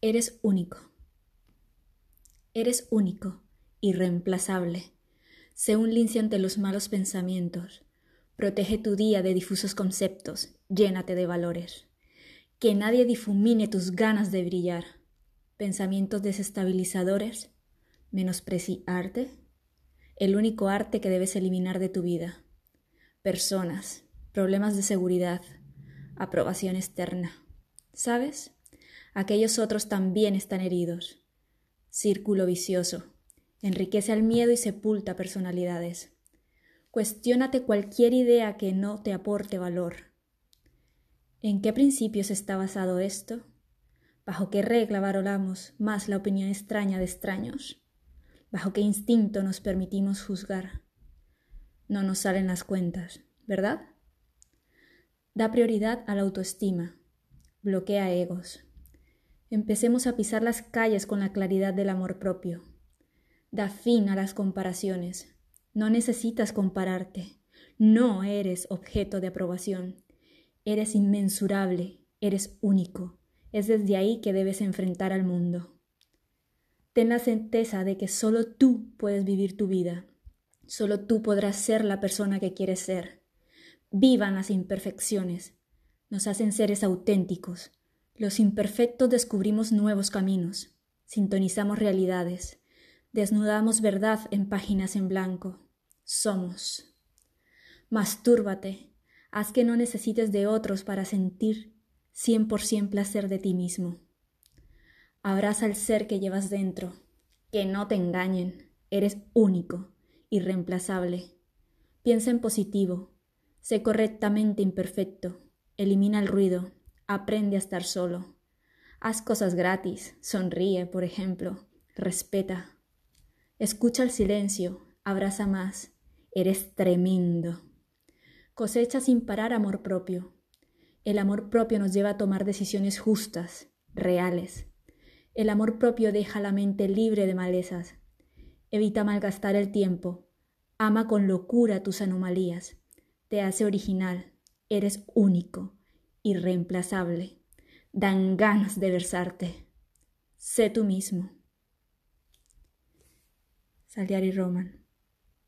Eres único. Eres único, irreemplazable. Sé un lince ante los malos pensamientos. Protege tu día de difusos conceptos. Llénate de valores. Que nadie difumine tus ganas de brillar. Pensamientos desestabilizadores. Menospreciarte. El único arte que debes eliminar de tu vida. Personas. Problemas de seguridad. Aprobación externa. ¿Sabes? Aquellos otros también están heridos. Círculo vicioso. Enriquece al miedo y sepulta personalidades. Cuestiónate cualquier idea que no te aporte valor. ¿En qué principios está basado esto? ¿Bajo qué regla valoramos más la opinión extraña de extraños? ¿Bajo qué instinto nos permitimos juzgar? No nos salen las cuentas, ¿verdad? Da prioridad a la autoestima, bloquea egos, Empecemos a pisar las calles con la claridad del amor propio. Da fin a las comparaciones. No necesitas compararte. No eres objeto de aprobación. Eres inmensurable, eres único. Es desde ahí que debes enfrentar al mundo. Ten la certeza de que solo tú puedes vivir tu vida. Solo tú podrás ser la persona que quieres ser. Vivan las imperfecciones. Nos hacen seres auténticos los imperfectos descubrimos nuevos caminos, sintonizamos realidades, desnudamos verdad en páginas en blanco. Somos. Mastúrbate, haz que no necesites de otros para sentir cien por cien placer de ti mismo. Abraza el ser que llevas dentro, que no te engañen, eres único, irreemplazable. Piensa en positivo, sé correctamente imperfecto, elimina el ruido, Aprende a estar solo. Haz cosas gratis. Sonríe, por ejemplo. Respeta. Escucha el silencio. Abraza más. Eres tremendo. Cosecha sin parar amor propio. El amor propio nos lleva a tomar decisiones justas, reales. El amor propio deja la mente libre de malezas. Evita malgastar el tiempo. Ama con locura tus anomalías. Te hace original. Eres único irreemplazable. Dan ganas de versarte. Sé tú mismo. Salieri Roman.